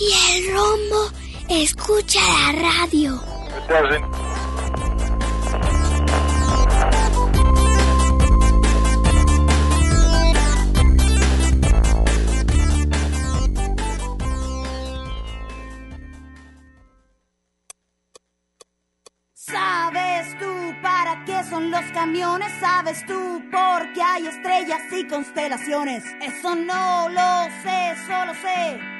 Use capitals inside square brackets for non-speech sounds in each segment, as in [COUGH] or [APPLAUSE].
Y el rombo escucha la radio. ¿Sabes tú para qué son los camiones? ¿Sabes tú por qué hay estrellas y constelaciones? Eso no lo sé, solo sé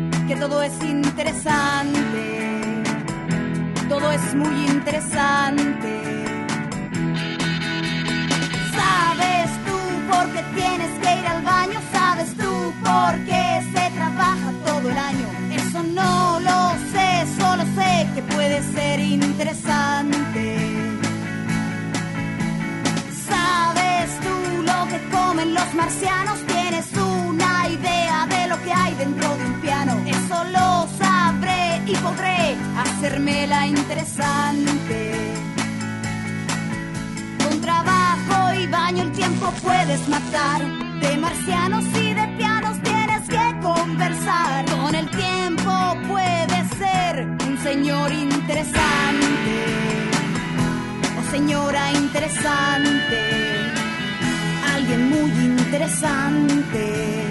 todo es interesante, todo es muy interesante. ¿Sabes tú por qué tienes que ir al baño? ¿Sabes tú por qué se trabaja todo el año? Eso no lo sé, solo sé que puede ser interesante. ¿Sabes tú lo que comen los marcianos? Y podré hacérmela interesante. Con trabajo y baño el tiempo puedes matar. De marcianos y de pianos tienes que conversar. Con el tiempo puedes ser un señor interesante. O señora interesante. Alguien muy interesante.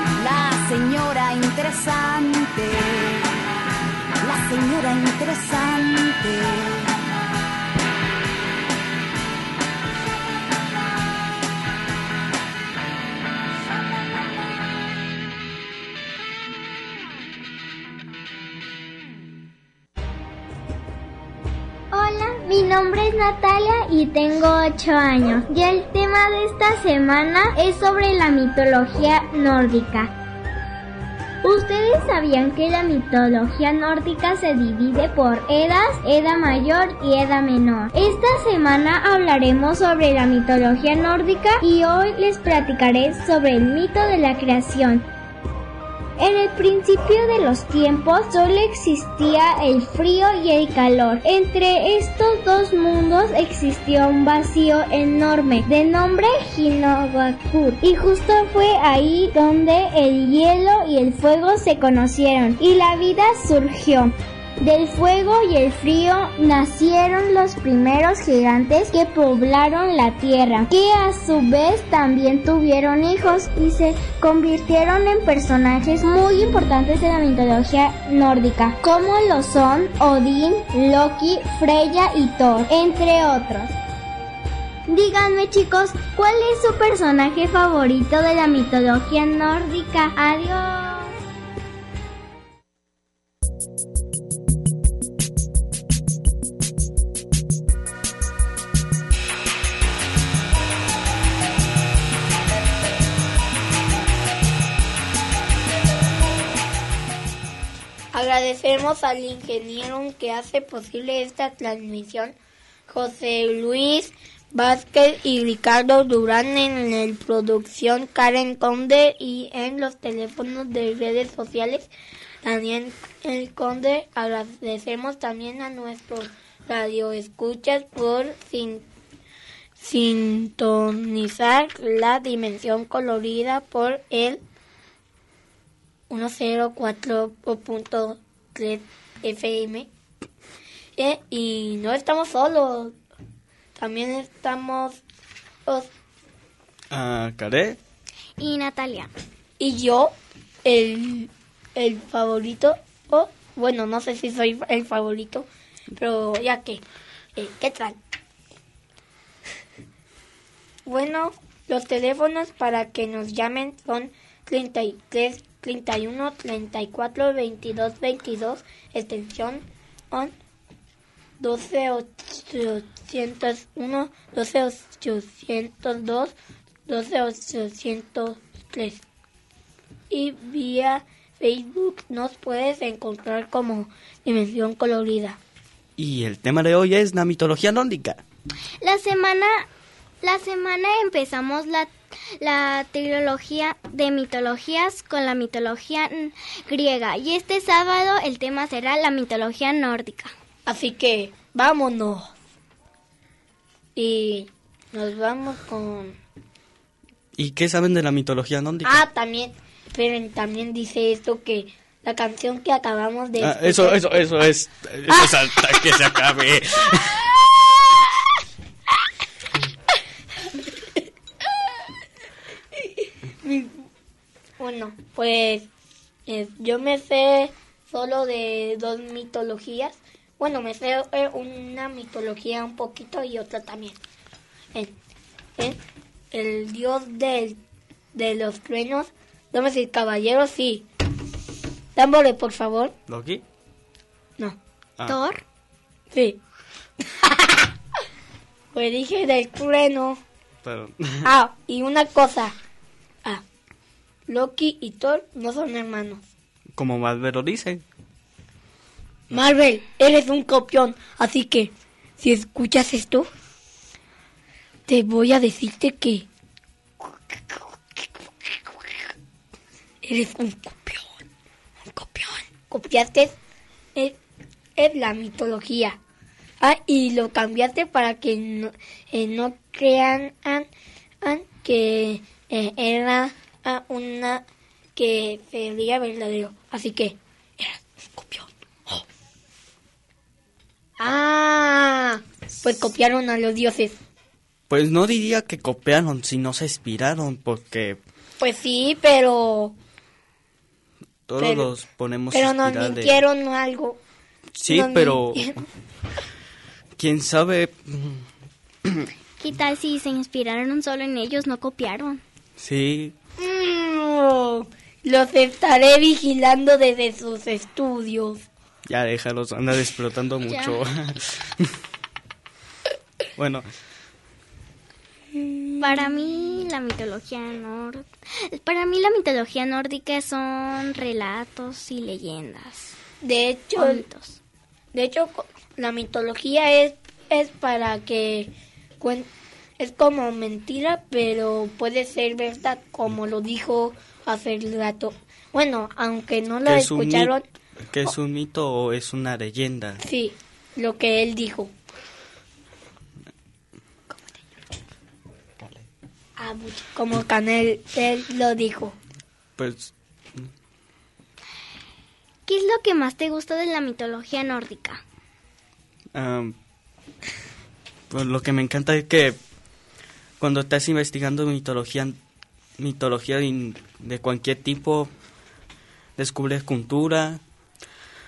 señora interesante, la señora interesante. Hola, mi nombre es Natalia y tengo 8 años. Y el tema de esta semana es sobre la mitología nórdica. ¿Ustedes sabían que la mitología nórdica se divide por edas, edad mayor y edad menor? Esta semana hablaremos sobre la mitología nórdica y hoy les platicaré sobre el mito de la creación. En el principio de los tiempos solo existía el frío y el calor. Entre estos dos mundos existió un vacío enorme de nombre Hinogakur. Y justo fue ahí donde el hielo y el fuego se conocieron y la vida surgió. Del fuego y el frío nacieron los primeros gigantes que poblaron la tierra, que a su vez también tuvieron hijos y se convirtieron en personajes muy importantes de la mitología nórdica, como lo son Odín, Loki, Freya y Thor, entre otros. Díganme chicos, ¿cuál es su personaje favorito de la mitología nórdica? Adiós. Agradecemos al ingeniero que hace posible esta transmisión, José Luis Vázquez y Ricardo Durán en el producción Karen Conde y en los teléfonos de redes sociales Daniel el Conde. Agradecemos también a nuestros radioescuchas por sin, sintonizar la dimensión colorida por el 104.3 FM. Eh, y no estamos solos. También estamos los, Ah, Care. Y Natalia. y yo, el, el favorito. O, bueno, no sé si soy el favorito, pero ya que. eh, ¿Qué tal? Bueno, los teléfonos para que nos llamen son 33 31 34 22 22, extensión on 12 801, 12 802, 12 803. Y vía Facebook nos puedes encontrar como Dimensión Colorida. Y el tema de hoy es la mitología nórdica. La semana, la semana empezamos la, la trilogía de mitologías con la mitología griega. Y este sábado el tema será la mitología nórdica. Así que vámonos. Y nos vamos con... ¿Y qué saben de la mitología nórdica? Ah, también, esperen, también dice esto que la canción que acabamos de... Ah, eso, eso, eso es. Eso es hasta que se acabe. [LAUGHS] Bueno, pues eh, yo me sé solo de dos mitologías. Bueno, me sé eh, una mitología un poquito y otra también. Eh, eh, el dios del, de los truenos, damas y caballeros, sí. Dámosle, por favor. ¿Loki? No. Ah. Thor. Sí. [LAUGHS] pues dije del trueno. Pero, Ah, y una cosa. Ah, Loki y Thor no son hermanos. como Marvel lo dice. Marvel, eres un copión, así que si escuchas esto, te voy a decirte que eres un copión, un copión. Copiaste es, es la mitología. Ah, y lo cambiaste para que no, eh, no crean an- an que eh, era ah, una que sería verdadero. Así que eras un copión. Oh. Ah, pues copiaron a los dioses. Pues no diría que copiaron, sino se inspiraron, porque Pues sí, pero todos Pero- los ponemos pero nos inspirar de- mintieron algo. Sí, nos pero mintieron. [LAUGHS] quién sabe. ¿Qué tal si se inspiraron solo en ellos, no copiaron? Sí, Mm, los estaré vigilando desde sus estudios. ya déjalos, anda explotando mucho. [LAUGHS] bueno, Para mí la mitología nórdica, para mí la mitología nórdica son relatos y leyendas. De hecho, de hecho la mitología es es para que cuen- es como mentira, pero puede ser verdad, como lo dijo hace rato. Bueno, aunque no lo ¿qué es, un mi- escucharon, ¿qué es un mito o es una leyenda? sí, lo que él dijo. Ah, mucho, como Canel él lo dijo. Pues ¿Qué es lo que más te gusta de la mitología nórdica? Am, pues lo que me encanta es que cuando estás investigando mitología, mitología de cualquier tipo, descubres cultura,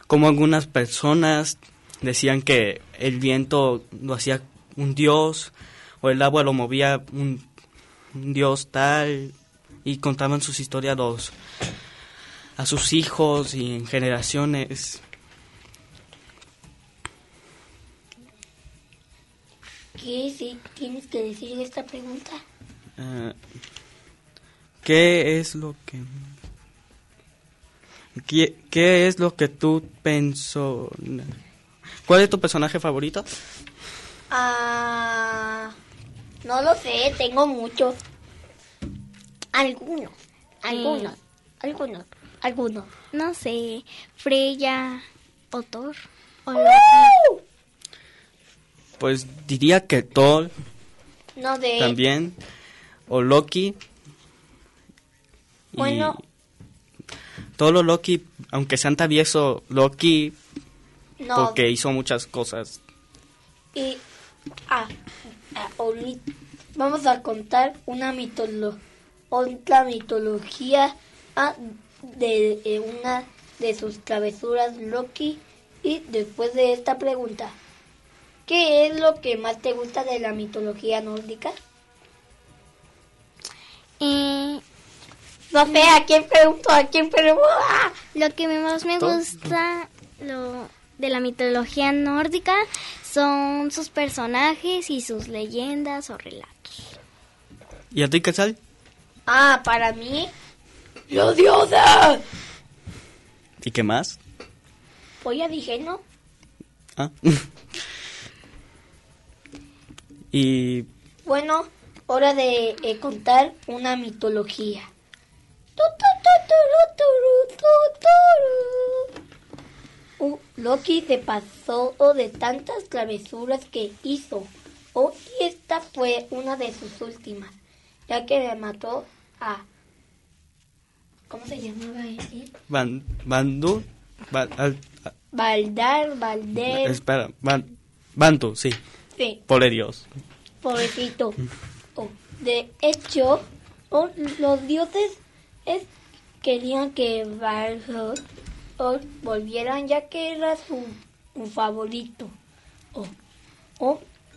como algunas personas decían que el viento lo hacía un dios, o el agua lo movía un, un dios tal, y contaban sus historias a los, a sus hijos y en generaciones. ¿Qué sí tienes que decir esta pregunta? Ah, ¿Qué es lo que... ¿Qué, qué es lo que tú pensó? ¿Cuál es tu personaje favorito? Ah, No lo sé, tengo muchos. Algunos, algunos, algunos, algunos. No sé, Freya o Thor. O ¡Uh! Pues diría que Thor No de... también. O Loki. Bueno. Todo lo Loki, aunque sean travieso, Loki, No, porque hizo muchas cosas. y... Ah, ah, ahorita vamos a contar una mitología, otra mitología ah, de una de sus travesuras Loki. Y después de esta pregunta, ¿qué es lo que más te gusta de la mitología nórdica? Eh, No sé, ¿a quién pregunto? ¿A quién pregunto? ¡Ah! lo que más me gusta lo, de la mitología nórdica son sus personajes y sus leyendas o relatos. ¿Y a ti qué tal? Ah, para mí, los dioses. ¿Y qué más? Pues ya dije, ¿no? Ah. [LAUGHS] y Bueno, hora de eh, contar una mitología. Uh, Loki se pasó de tantas travesuras que hizo. Oh, y esta fue una de sus últimas, ya que le mató a... ¿Cómo se llamaba él? Van, Bandu, Ba- al- espera, Ban, Bantu, sí, Sí, pobre Dios. pobrecito. Oh, de hecho, oh, los dioses es- querían que Valhalla oh, volvieran ya que era su, su favorito.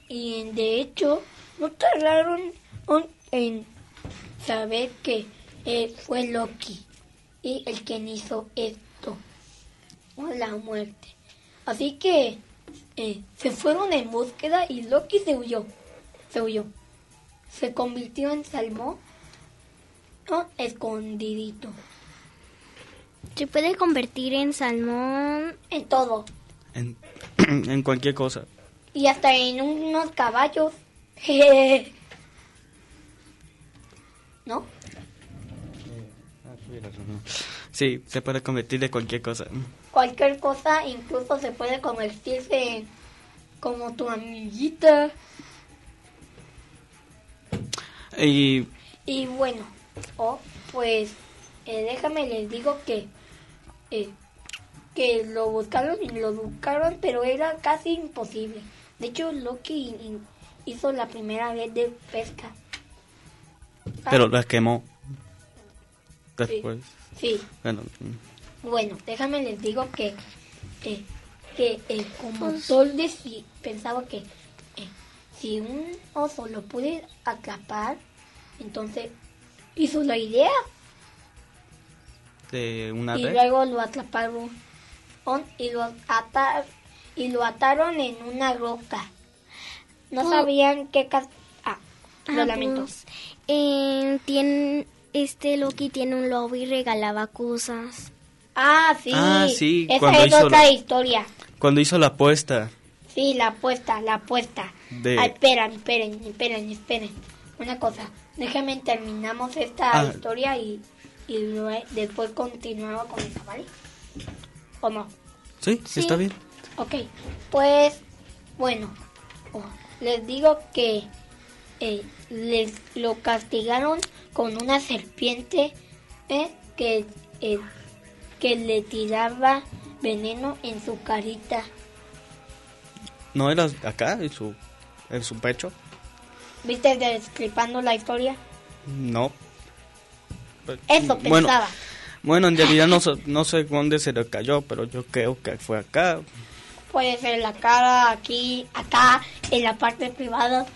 Y de hecho, no tardaron en saber que eh, fue Loki y el quien hizo esto, la muerte. Así que eh, se fueron en búsqueda y Loki se huyó. Se huyó. Se convirtió en salmón escondidito. Se puede convertir en salmón. En todo. En, [CLEARS THROAT] en cualquier cosa. Y hasta en unos caballos. [LAUGHS] ¿No? Sí, se puede convertir de cualquier cosa. Cualquier cosa incluso se puede convertirse en como tu amiguita. Y Y bueno, oh, pues eh, déjame les digo que eh, que lo buscaron y lo buscaron, pero era casi imposible. De hecho, Loki hizo la primera vez de pesca. Pero la quemó. Después. Sí, Bueno, mm, bueno, déjame les digo que eh, que eh, como Thor deci- pensaba que eh, si un oso lo puede atrapar, entonces hizo la idea de una y red. luego lo atraparon on- y lo atar y lo ataron en una roca. No Pu- sabían qué cas ah, lo Ah, lamento. pues, eh, tiene, este Loki tiene un lobo y regalaba cosas. Ah, sí. Ah, sí, Esa cuando es hizo otra la- historia. Cuando hizo la apuesta Sí, la apuesta, la apuesta. de... Ah, esperen, esperen, esperen, esperen. Una cosa, déjenme terminamos esta Ah. historia y, y después continuamos con esa, ¿vale? ¿O no? Sí, Sí. está bien. Ok, pues bueno, oh, les digo que eh, les lo castigaron con una serpiente eh, que, eh, que le tiraba veneno en su carita. ¿No era acá, en su, en su pecho? ¿Viste descripando la historia? No. Eso pensaba. Bueno, en realidad no, sé- no sé dónde se le cayó, pero yo creo que fue acá. Puede ser la cara, aquí, acá, en la parte privada.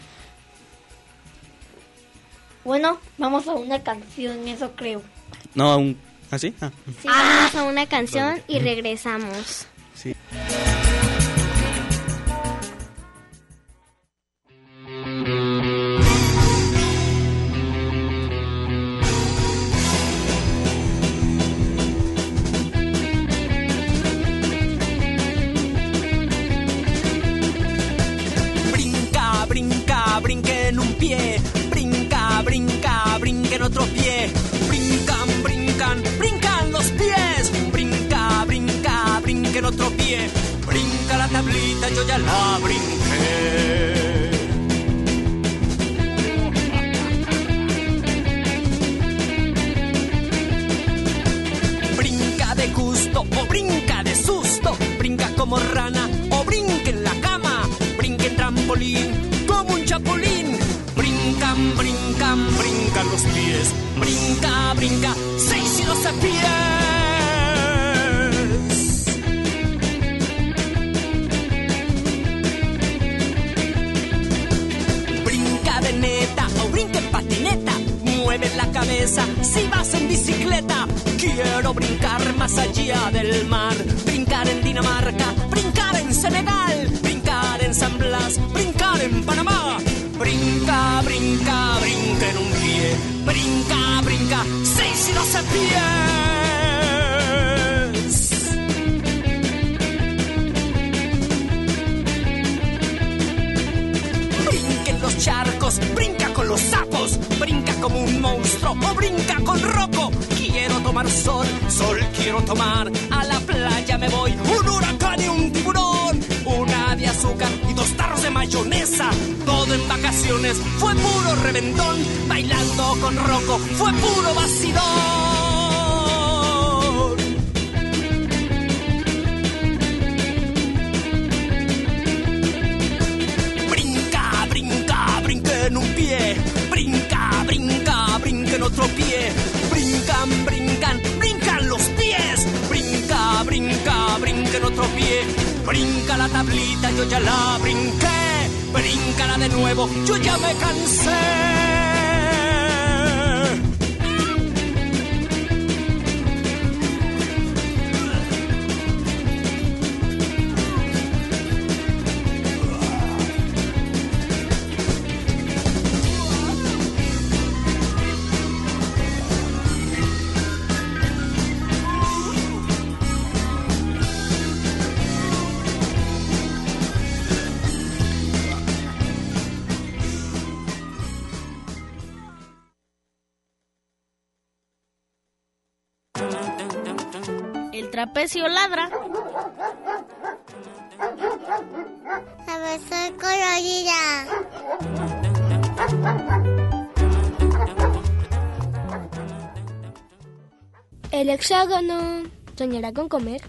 Bueno, vamos a una canción, eso creo. No, aún... ¿Así? Ah, Sí, vamos a una canción y regresamos. sí. Yo ya la brinqué. Brinca de gusto o brinca de susto. Brinca como rana o brinca en la cama. Brinca en trampolín como un chapulín. Brincan, brincan, brincan los pies. Brinca, brinca, seis y doce pies. Si vas en bicicleta. Quiero brincar más allá del mar. Brincar en Dinamarca, brincar en Senegal, brincar en San Blas, brincar en Panamá. Brinca, brinca, brinca en un pie. Brinca, brinca, seis y doce pies. Charcos, brinca con los sapos, brinca como un monstruo o brinca con roco. Quiero tomar sol, sol quiero tomar. A la playa me voy, un huracán y un tiburón. Una de azúcar y dos tarros de mayonesa. Todo en vacaciones fue puro reventón. Bailando con roco fue puro vacilón. Brinca, brinca, brinca en otro pie. Brincan, brincan, brincan los pies. Brinca, brinca, brinca en otro pie. Brinca la tablita, yo ya la brinqué. Bríncala de nuevo, yo ya me cansé. El trapecio ladra. A ver, soy colorida. El hexágono soñará con comer.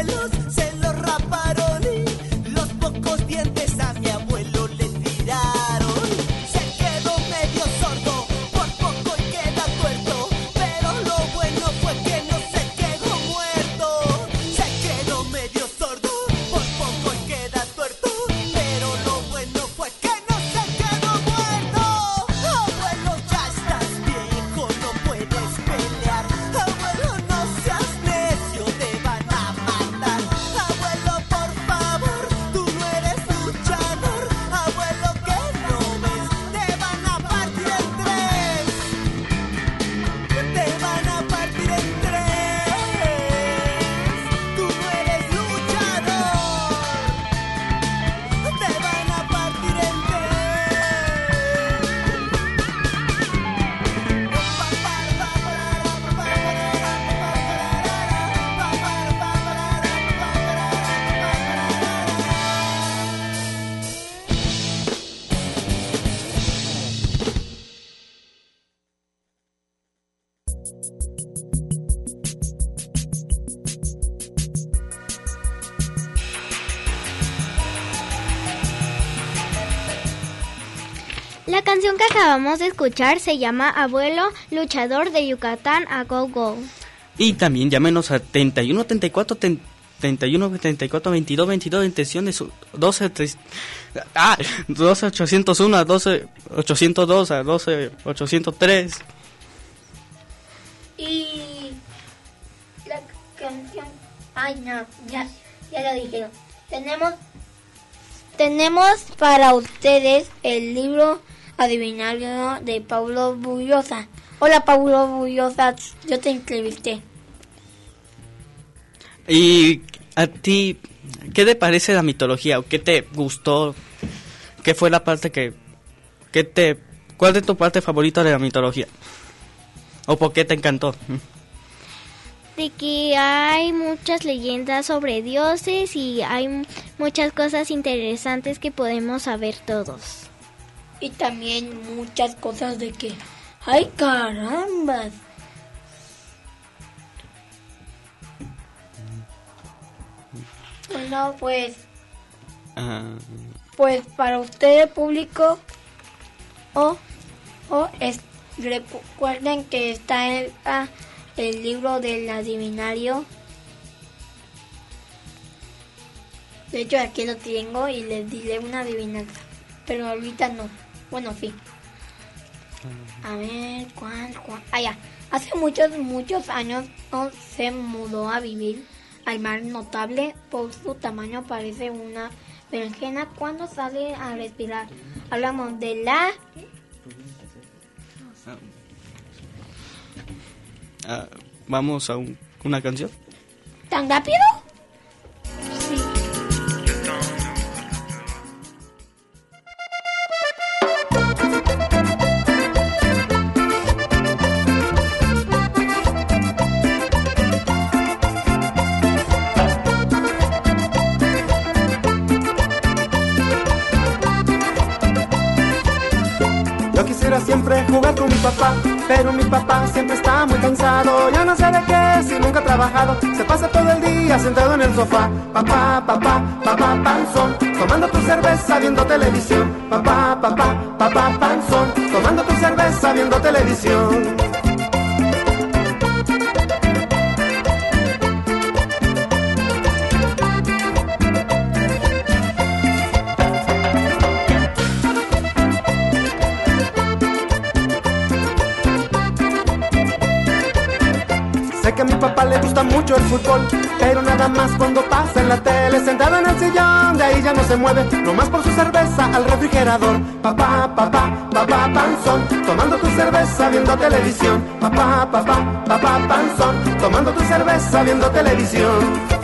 I luz. Acabamos de escuchar se llama Abuelo Luchador de Yucatán a Go Go. Y también llámenos a 31 34 31 34 22 22 intenciones 12 3, ah 12 801 a 12 802 a 12 803 y la canción ay no ya ya lo dijeron tenemos tenemos para ustedes el libro adivinario de Paulo Bullosa hola Paulo Bullosa yo te entrevisté y a ti, ¿qué te parece la mitología? ¿O qué te gustó? ¿Qué fue la parte que, que te... ¿Cuál es tu parte favorita de la mitología? ¿O por qué te encantó? De que hay muchas leyendas sobre dioses y hay muchas cosas interesantes que podemos saber todos. Y también muchas cosas de que... ¡Ay, carambas! Bueno, pues. Pues para ustedes, público, o, o es, recuerden que está el, ah, el libro del adivinario. De hecho, aquí lo tengo y les diré una adivinanza. Pero ahorita no. Bueno, sí. A ver, ¿cuál, cuál? Ah, ya. Hace muchos, muchos años no se mudó a vivir al mar notable por su tamaño parece una berenjena cuando sale a respirar. Hablamos de la... Ah, Vamos a una canción. ¿Tan rápido? siempre pero mi papá siempre está muy cansado. Ya no sé de qué, si nunca ha trabajado, se pasa todo el día sentado en el sofá. Papá, papá, papá, panzón, tomando tu cerveza viendo televisión. Papá, papá, papá, panzón, tomando tu cerveza viendo televisión. Gusta mucho el fútbol, pero nada más cuando pasa en la tele, sentado en el sillón, de ahí ya no se mueve, nomás por su cerveza al refrigerador. Papá, papá, papá, panzón, tomando tu cerveza viendo televisión. Papá, papá, papá, panzón, tomando tu cerveza viendo televisión.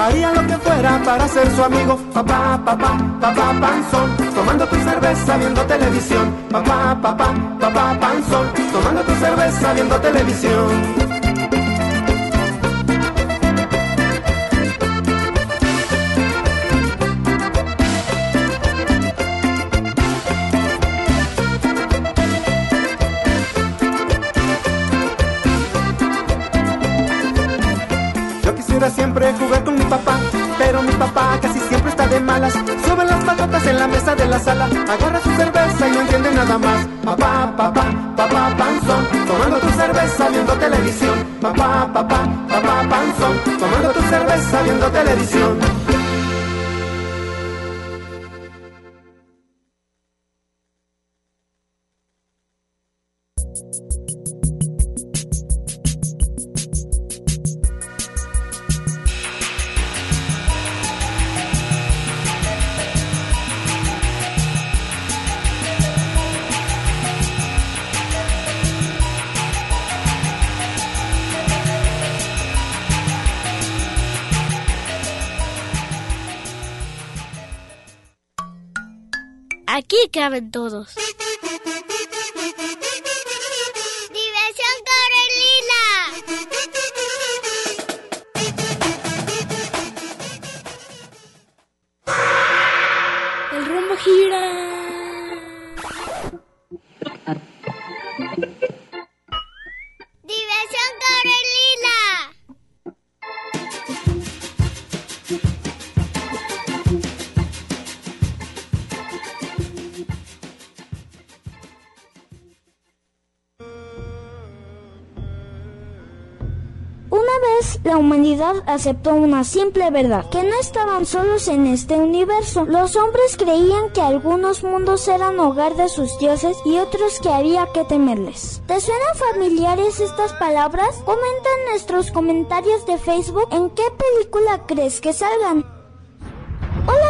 Haría lo que fuera para ser su amigo. Papá, papá, papá, panzón, tomando tu cerveza viendo televisión. Papá, papá, papá, panzón, tomando tu cerveza viendo televisión. De malas. Sube las patatas en la mesa de la sala, agarra su cerveza y no entiende nada más. Papá, papá, papá, panzón, tomando tu cerveza viendo televisión. Papá, papá, papá, panzón, tomando tu cerveza viendo televisión. Aquí caben todos. Aceptó una simple verdad, que no estaban solos en este universo. Los hombres creían que algunos mundos eran hogar de sus dioses y otros que había que temerles. ¿Te suenan familiares estas palabras? Comenta en nuestros comentarios de Facebook en qué película crees que salgan.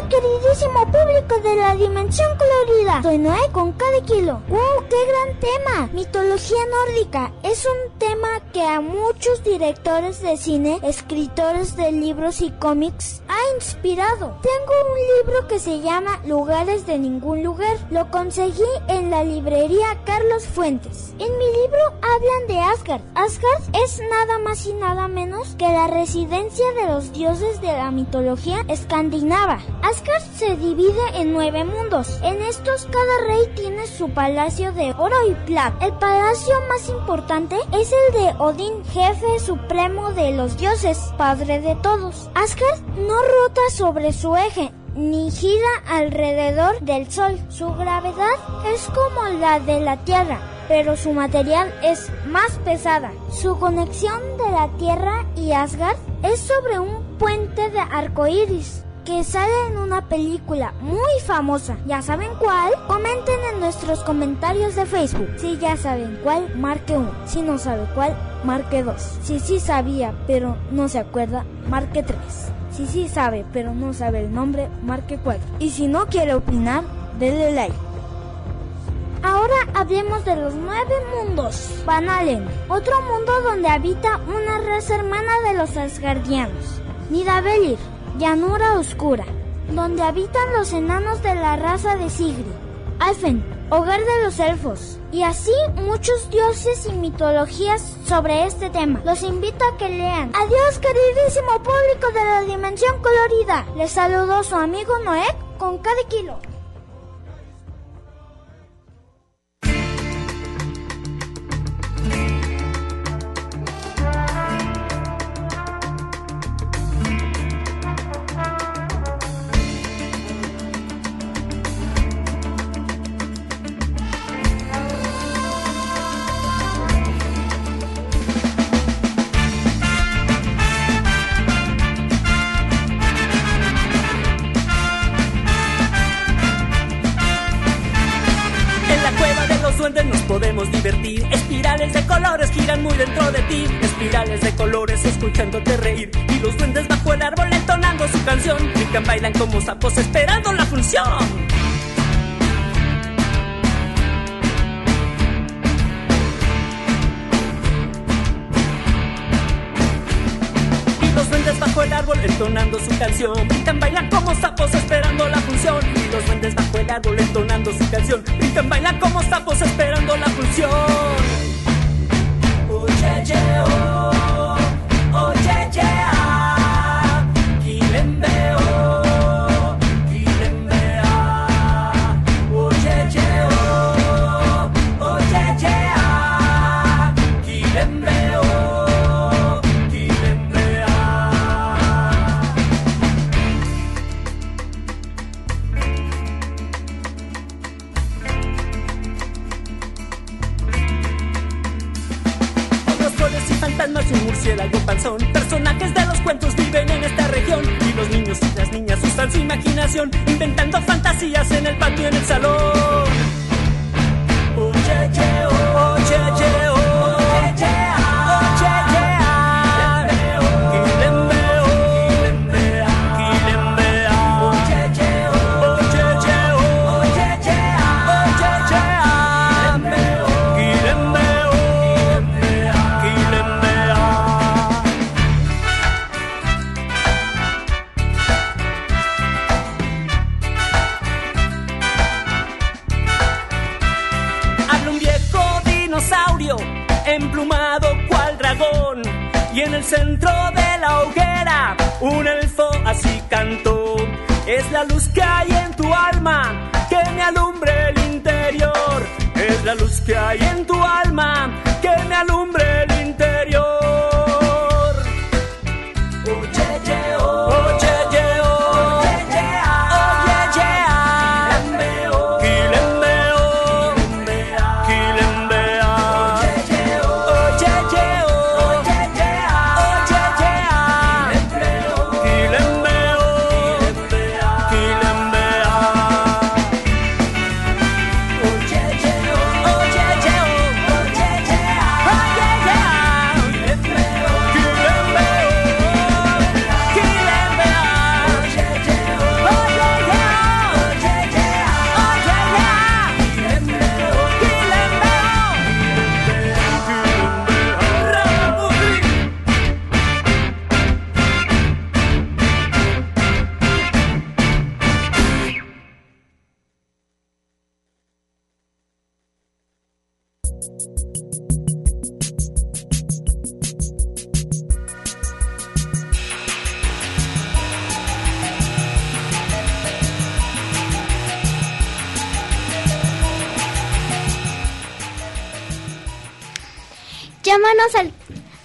Queridísimo público de la dimensión colorida, soy Noé con cada kilo. ¡Wow! ¡Qué gran tema! Mitología nórdica es un tema que a muchos directores de cine, escritores de libros y cómics ha inspirado. Tengo un libro que se llama Lugares de ningún lugar. Lo conseguí en la librería Carlos Fuentes. En mi libro hablan de Asgard. Asgard es nada más y nada menos que la residencia de los dioses de la mitología escandinava. Se divide en nueve mundos. En estos cada rey tiene su palacio de oro y plata. El palacio más importante es el de Odín, jefe supremo de los dioses, padre de todos. Asgard no rota sobre su eje, ni gira alrededor del Sol. Su gravedad es como la de la Tierra, pero su material es más pesada. Su conexión de la Tierra y Asgard es sobre un puente de arcoíris que sale en una película muy famosa. ¿Ya saben cuál? Comenten en nuestros comentarios de Facebook. Si ya saben cuál, marque uno. Si no sabe cuál, marque dos. Si sí sabía, pero no se acuerda, marque tres. Si sí sabe, pero no sabe el nombre, marque cuatro. Y si no quiere opinar, denle like. Ahora hablemos de los nueve mundos. Vanalen, otro mundo donde habita una raza hermana de los asgardianos. Nidavellir, llanura oscura, donde habitan los enanos de la raza de Sigri. Alfen, hogar de los elfos. Y así muchos dioses y mitologías sobre este tema. Los invito a que lean. Adiós queridísimo público de la dimensión colorida. Les saludó su amigo Noé con cada kilo. Cueva de los duendes nos podemos divertir. Espirales de colores giran muy dentro de ti. Espirales de colores escuchándote reír. Y los duendes bajo el árbol entonando su canción. Brincan, bailan como sapos esperando la función. Árbol entonando su canción. Brincan, bailan como sapos esperando la función. Y los duendes bajo el árbol entonando su canción. Brincan, bailan como sapos esperando la función. Oh, yeah, oh. Panzón. Personajes de los cuentos viven en esta región. Y los niños y las niñas usan su imaginación, inventando fantasías en el patio, en el salón. Yeah, oh, centro de la hoguera, un elfo así cantó. Es la luz que hay en tu alma que me alumbre el interior. Es la luz que hay en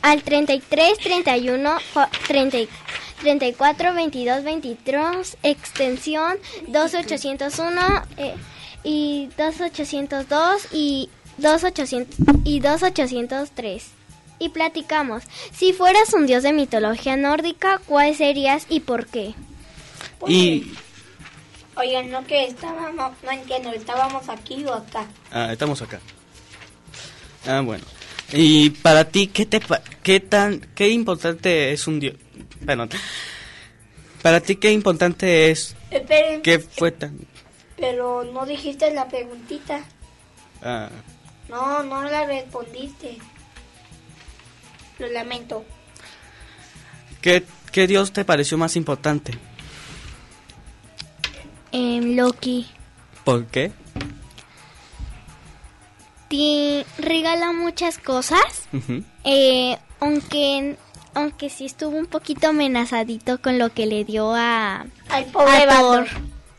al 33 31 cua- 30 34 22 23 extensión 2801 eh, y 2802 y 2800 y 2803 y platicamos. Si fueras un dios de mitología nórdica, ¿cuál serías y por qué? Y Oigan, no que estábamos, no entiendo, ¿estábamos aquí o acá? ah, estamos acá. Ah, bueno. Y para ti, ¿qué te qué tan qué importante es un dios? Perdón. Para ti, ¿qué importante es? Esperen, ¿Qué fue tan? pero no dijiste la preguntita. ah, No, no la respondiste. Lo lamento. ¿qué, ¿Qué dios te pareció más importante? Em, Loki. ¿Por qué? Regala muchas cosas. Eh, aunque aunque sí estuvo un poquito amenazadito con lo que le dio a, Al pobre a Thor. Baldur.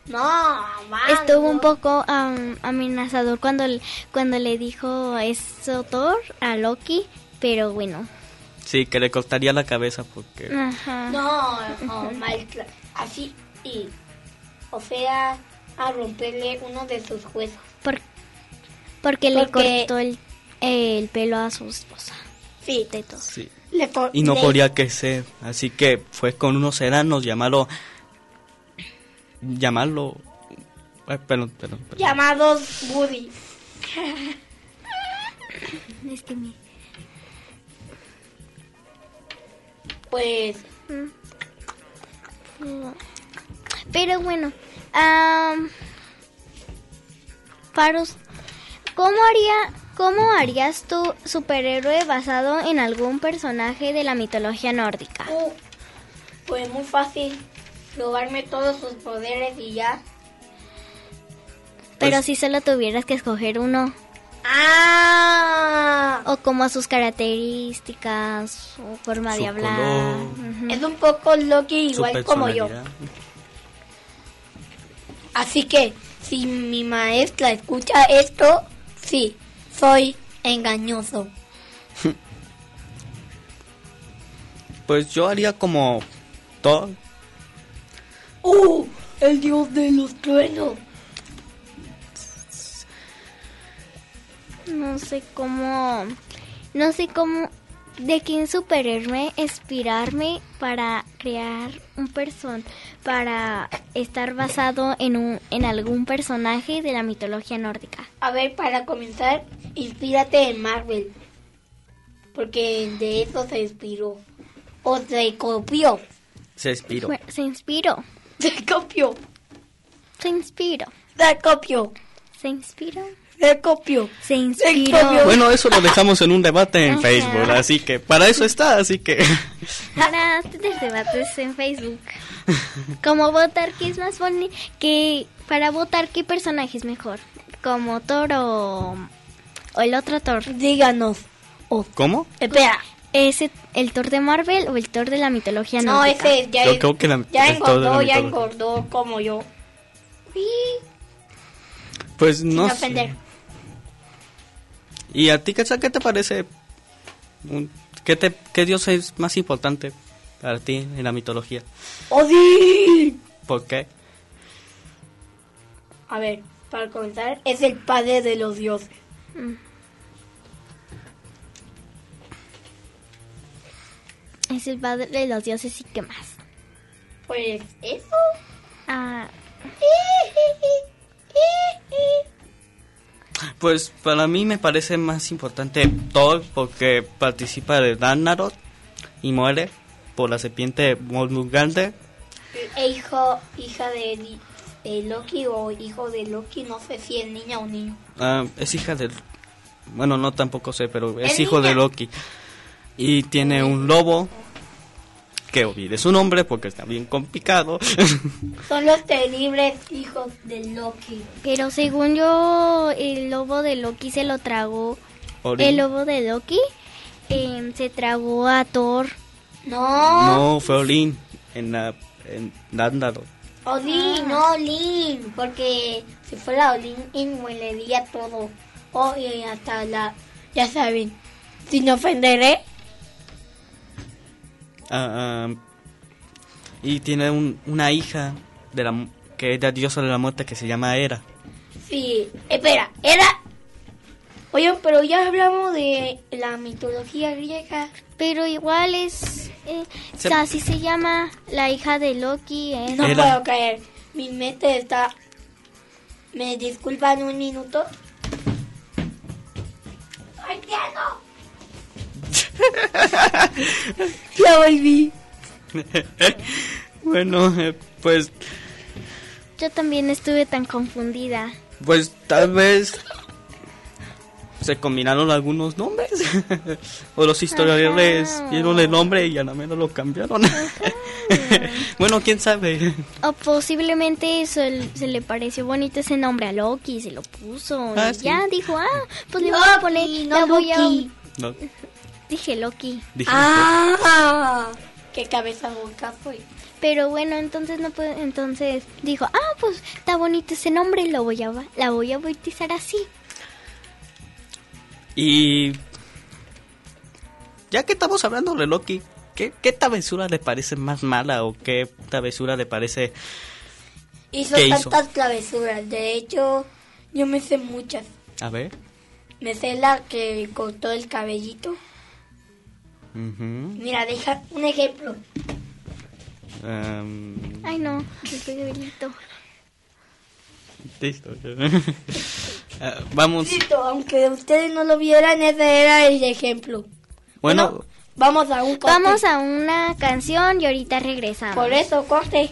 No, man, Estuvo un poco am, amenazador cuando, cuando le dijo eso Thor a Loki, pero bueno. Sí, que le cortaría la cabeza porque... Ajá. No, no, maestra. Así, y. O sea, a romperle uno de sus huesos. Por- porque le cortó el, el pelo a su esposa. Sí, De todo. Sí. le Y no le- podía crecer, así que fue con unos eranos llamarlo... Llamarlo... eh, perdón, perdón, perdón. Llamados Woody. [LAUGHS] Es que me- Pues, Pero bueno, am, Faros, ¿cómo haría, cómo harías tu superhéroe basado en algún personaje de la mitología nórdica? uh, pues muy fácil. Robarme todos sus poderes y ya. Pero Pues- si solo tuvieras que escoger uno, ¡Ah! o como sus características, o forma Su de hablar. Es un poco Loki Su igual como yo. Así que, si mi maestra escucha esto, sí, soy engañoso. [LAUGHS] Pues yo haría como... Thor. ¡Uh! El dios de los truenos. No sé cómo, no sé cómo, de quién superhéroe inspirarme para crear un person, para estar basado en un, en algún personaje de la mitología nórdica. A ver, para comenzar, inspírate en Marvel. Porque de eso se inspiró. O se copió. Se inspiró. Se inspiró, [LAUGHS] Se copió. se inspiró, Se copió. se inspiró, Se copió. se copió. inspiró. Bueno, eso lo dejamos en un debate en Ajá. Facebook, así que para eso está, así que... Para tener debates en Facebook. Como votar qué es más bonito, que para votar qué personaje es mejor, como Thor o, o el otro Thor. Díganos. ¿Cómo? Espera. ¿Es el Thor de Marvel o el Thor de la mitología No, nórdica? ese ya, Yo creo que la- ya engordó, ya engordó como yo. Uy, Pues sin no sé. ofender. ¿Y a ti, Quetzal, qué te parece? ¿Qué, te, ¿Qué dios es más importante para ti en la mitología? ¡Odín! ¿Por qué? A ver, para comenzar, es el padre de los dioses. Es el padre de los dioses y qué más. Pues eso. Ah, Pues para mí me parece más importante Thor porque participa de Ragnarok y muere por la serpiente Mormungandr. E hijo, hija de, de Loki o hijo de Loki, no sé si es niña o niño. Ah, es hija del... Bueno, no tampoco sé, pero es Es hijo de niña. Loki. Y tiene un lobo que olvide su nombre porque está bien complicado. [LAUGHS] Son los terribles hijos de Loki. pero según yo, el lobo de Loki se lo tragó. Odín. El lobo de Loki em, se tragó a Thor. No, No, fue Olin en, la, en Ragnarok. Odín, no Olin, porque si fuera Olin, inmuelería todo. Oh, y hasta la, ya saben, sin ofenderé. Ah, ah, y tiene un- una hija de la, que es la diosa de la muerte que se llama Hera. Sí, espera, era... Oye, pero ya hablamos de la mitología griega. Pero igual es... eh, Se- así se llama la hija de Loki. ¿eh? No Era. puedo creer. Mi mente está... ¿Me disculpan un minuto? ¡Ay, piano! [LAUGHS] ya volví. [LAUGHS] bueno, eh, pues, Yo también estuve tan confundida. pues tal vez se combinaron algunos nombres. [LAUGHS] o los historiadores Ajá. vieron el nombre y a la menos lo cambiaron. [LAUGHS] bueno, quién sabe. O posiblemente se le pareció bonito ese nombre a Loki, se lo puso. Ah, y sí. ya dijo, ah, pues le voy a poner. no la voy a- Loki. No, [LAUGHS] Dije Loki. dije, ¡Ah! ¡Qué cabeza boca fue! Pero bueno, entonces no puede, entonces dijo, ah, pues está bonito ese nombre, lo voy a, la voy a bautizar así. Y ya que estamos hablando de Loki, ¿qué, qué travesura le parece más mala o qué travesura le parece... Hizo ¿Qué hizo? tantas travesuras. De hecho, yo me sé muchas. A ver. Me sé la que cortó el cabellito. Mira, deja un ejemplo. Em, Ay, no, el cabellito. Listo. [LAUGHS] Ah, vamos. Listo, aunque ustedes no lo vieran, ese era el ejemplo. Bueno, Vamos a un corte. Vamos a una canción y ahorita regresamos. Por eso, corte.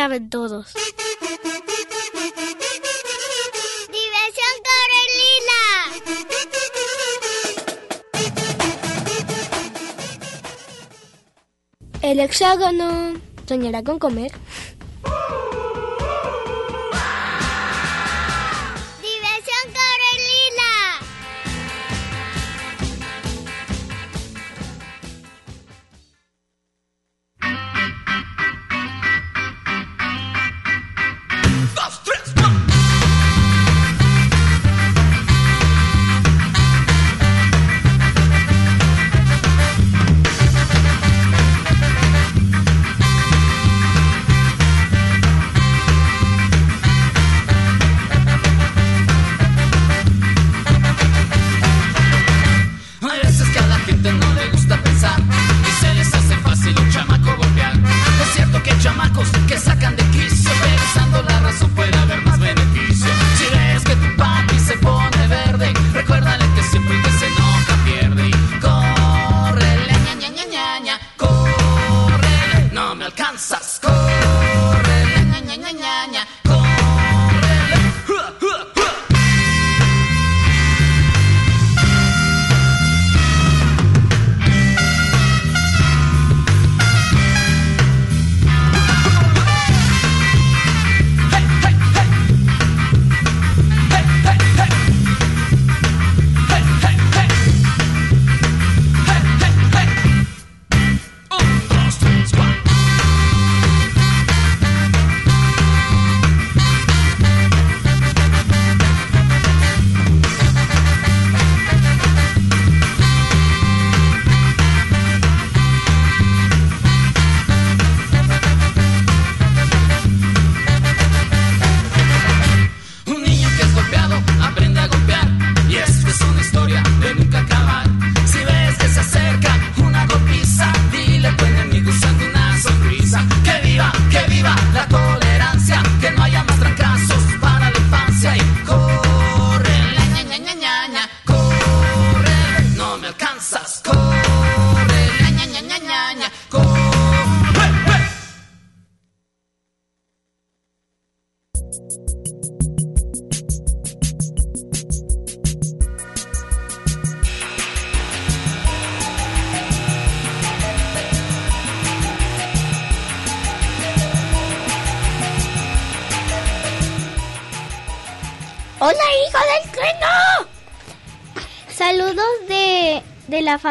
Caben todos. Diversión Corelina. El hexágono soñará con comer.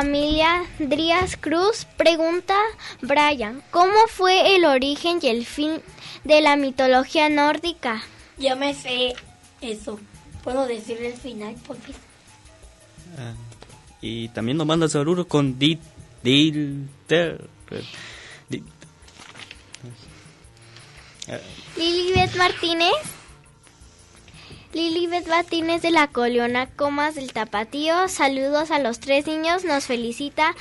Familia Drías Cruz. Pregunta Brian, ¿cómo fue el origen y el fin de la mitología nórdica? Yo me sé eso. ¿Puedo decir el final, por fin? Ah, y también nos manda saludos con Dil... Ah, Lilibet Martínez. Lilibet Martínez de la Coliona Comas del Tapatío. Saludos a los tres niños. Nos felicita.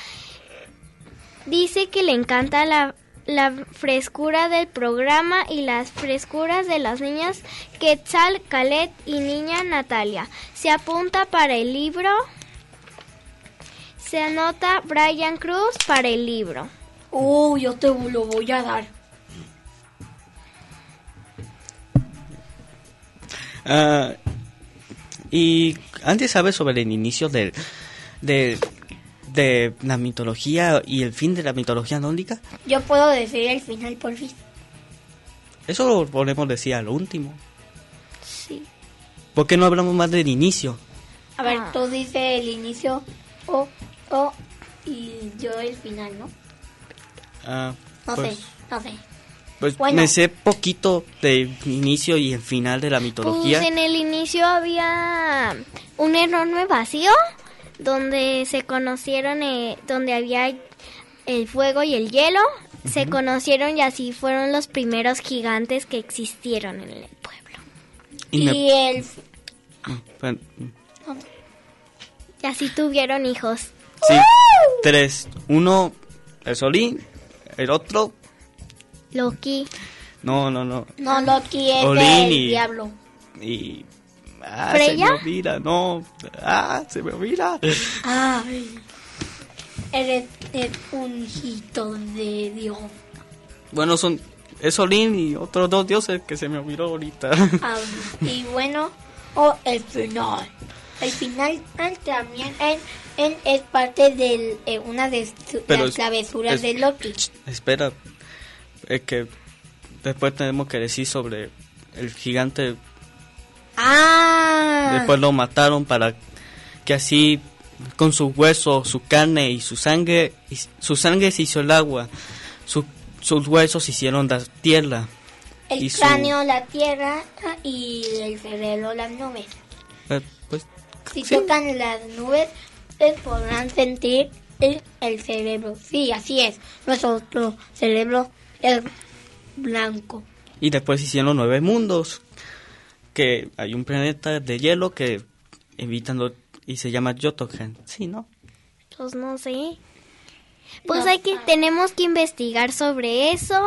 Dice que le encanta la, la frescura del programa y las frescuras de las niñas Quetzal, Calet y niña Natalia. Se apunta para el libro. Se anota Brian Cruz para el libro. Oh, yo te lo voy a dar. Ah, y antes sabes sobre el inicio del, del- de la mitología y el fin de la mitología nórdica. Yo puedo decir el final, por fin. Eso lo podemos decir al último. Sí. ¿Por qué no hablamos más del inicio? A ver, tú dices el inicio o, o y yo el final, ¿no? Ah, No pues, sé, no sé. Pues Bueno. me sé poquito del inicio y el final de la mitología. Pues en el inicio había un enorme vacío donde se conocieron, eh, donde había el fuego y el hielo. Se conocieron y así fueron los primeros gigantes que existieron en el pueblo. Y me- el... Bueno, Y así tuvieron hijos. Sí, tres. Uno, el Solín, el otro, Loki. no, no, no. No, Loki es el y- diablo. Y... Ah, ¿Freya? se me olvida, no. Ah, se me olvida. [LAUGHS] Ay. eres, eres un hijito de Dios. Bueno, son es Olin y otros dos dioses que se me olvidó ahorita. [LAUGHS] Ah, y bueno, o el final. El final también en- es parte de una de las es- travesuras es- de Loki. Espera, es que después tenemos que decir sobre el gigante. Ah, Después lo mataron para que así con sus huesos, su carne y su sangre, y su sangre se hizo el agua, su- sus huesos hicieron la tierra. el y su- cráneo la tierra y el cerebro las nubes. eh, pues, Si Sí. tocan las nubes, ustedes podrán sentir el, el cerebro. Sí, así es. Nuestro cerebro es blanco. y después hicieron nueve mundos, que hay un planeta de hielo que evitan lo- y se llama Jotunheim. Sí, ¿no? Pues no sé. Pues No. hay que, tenemos que investigar sobre eso.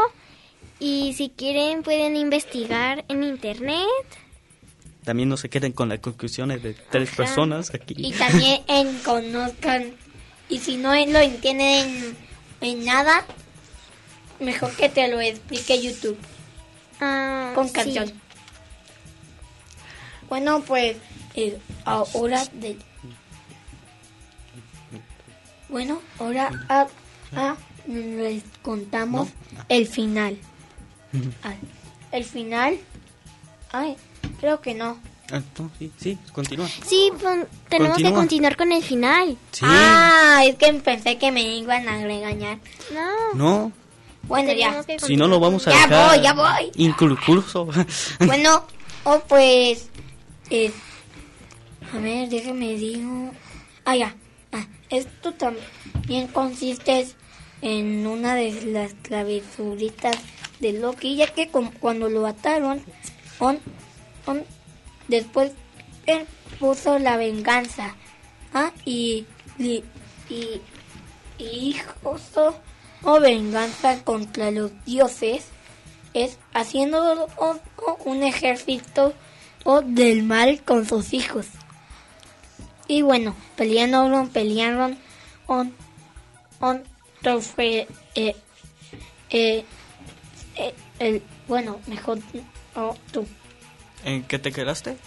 Y si quieren pueden investigar en internet. También no se queden con las conclusiones de tres Ajá. personas aquí. Y también [LAUGHS] en conozcan. Y si no lo entienden en nada, mejor que te lo explique YouTube Ah, con sí. canción. Bueno, pues eh, ahora de... Bueno, ahora ah, ah, les contamos el final. Ah, el final... Ay, creo que no. Ah, no, sí, sí, continúa. Sí, pues, tenemos que continuar con el final. Sí. Ah, es que pensé que me iban a regañar. No. No, Bueno, ya. si no lo vamos a Ya dejar. voy, ya voy. Incluso. [LAUGHS] Bueno, o pues... eh, a ver, déjame digo... Ah, ya. Ah, esto también consiste en una de las travesuritas de Loki, ya que com- cuando lo ataron, on, on- después él puso la venganza. Ah, y... y, y, y justo o venganza contra los dioses es haciendo un ejército o del mal con sus hijos. Y bueno, pelearon, pelearon, on, on, fue, eh, eh, eh, el, bueno, mejor, oh, tú, ¿En qué te quedaste?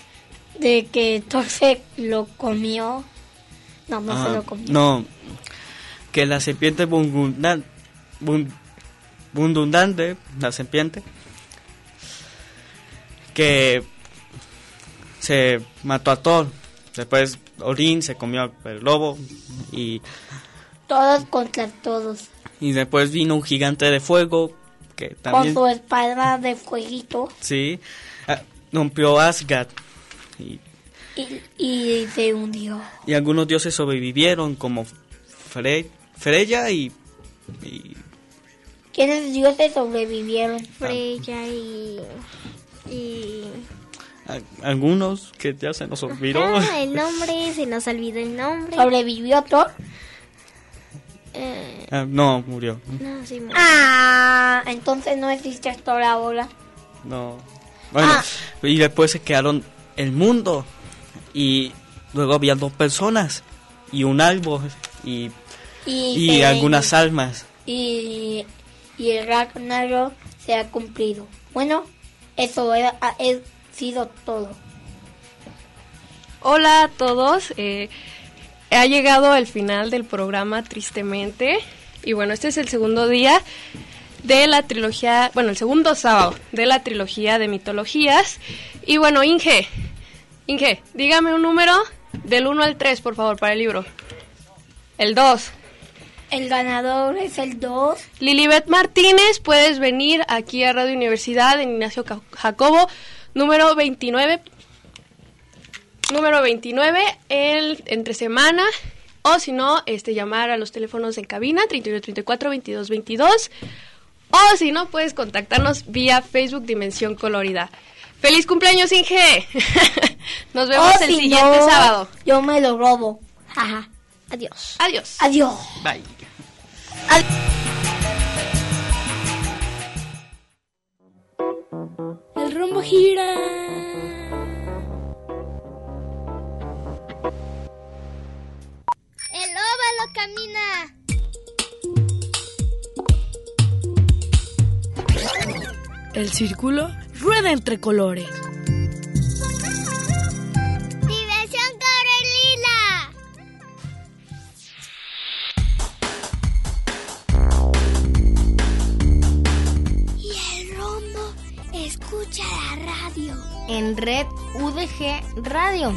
de que Torfe lo comió, no, no Ah, se lo comió. No, que la serpiente bungundan- bun- bundundante, la serpiente, que se mató a Thor. Después Odín se comió el lobo y, Todos contra todos, y después vino un gigante de fuego que con también, su espada de fueguito, sí, ah, rompió Asgard. Y, y, y se hundió. y algunos dioses sobrevivieron como Fre- Freya y, y ¿Quiénes dioses sobrevivieron? Freya y... y... algunos que ya se nos olvidó. Ah, el [LAUGHS] nombre, se nos olvidó el nombre. ¿Sobrevivió Thor? Eh, Ah, no, murió. no, sí, murió. Ah, entonces no existe Thor ahora. No. Bueno, Ah. y después se quedaron el mundo. Y luego había dos personas. Y un árbol. Y, Y, y algunas almas. Y, y el Ragnarok se ha cumplido. Bueno, eso ha, sido todo. Hola a todos. eh, ha llegado el final del programa, tristemente. Y bueno, este es el segundo día de la trilogía, bueno, el segundo sábado de la trilogía de mitologías. Y bueno, Inge, Inge, dígame un número del 1 al 3, por favor, para el libro. El 2. El ganador es el 2. Lilibet Martínez, puedes venir aquí a Radio Universidad en Ignacio Jacobo, número 29. Número 29, el entre semana. O si no, este, llamar a los teléfonos en cabina 31 34 22 22. O si no, puedes contactarnos vía Facebook Dimensión Colorida. ¡Feliz cumpleaños, Inge! [LAUGHS] Nos vemos el si siguiente no, sábado. Yo me lo robo. Adiós. Adiós. Adiós. Bye. El rumbo gira. El óvalo camina. El círculo rueda entre colores. Escucha la radio. En red UDG Radio.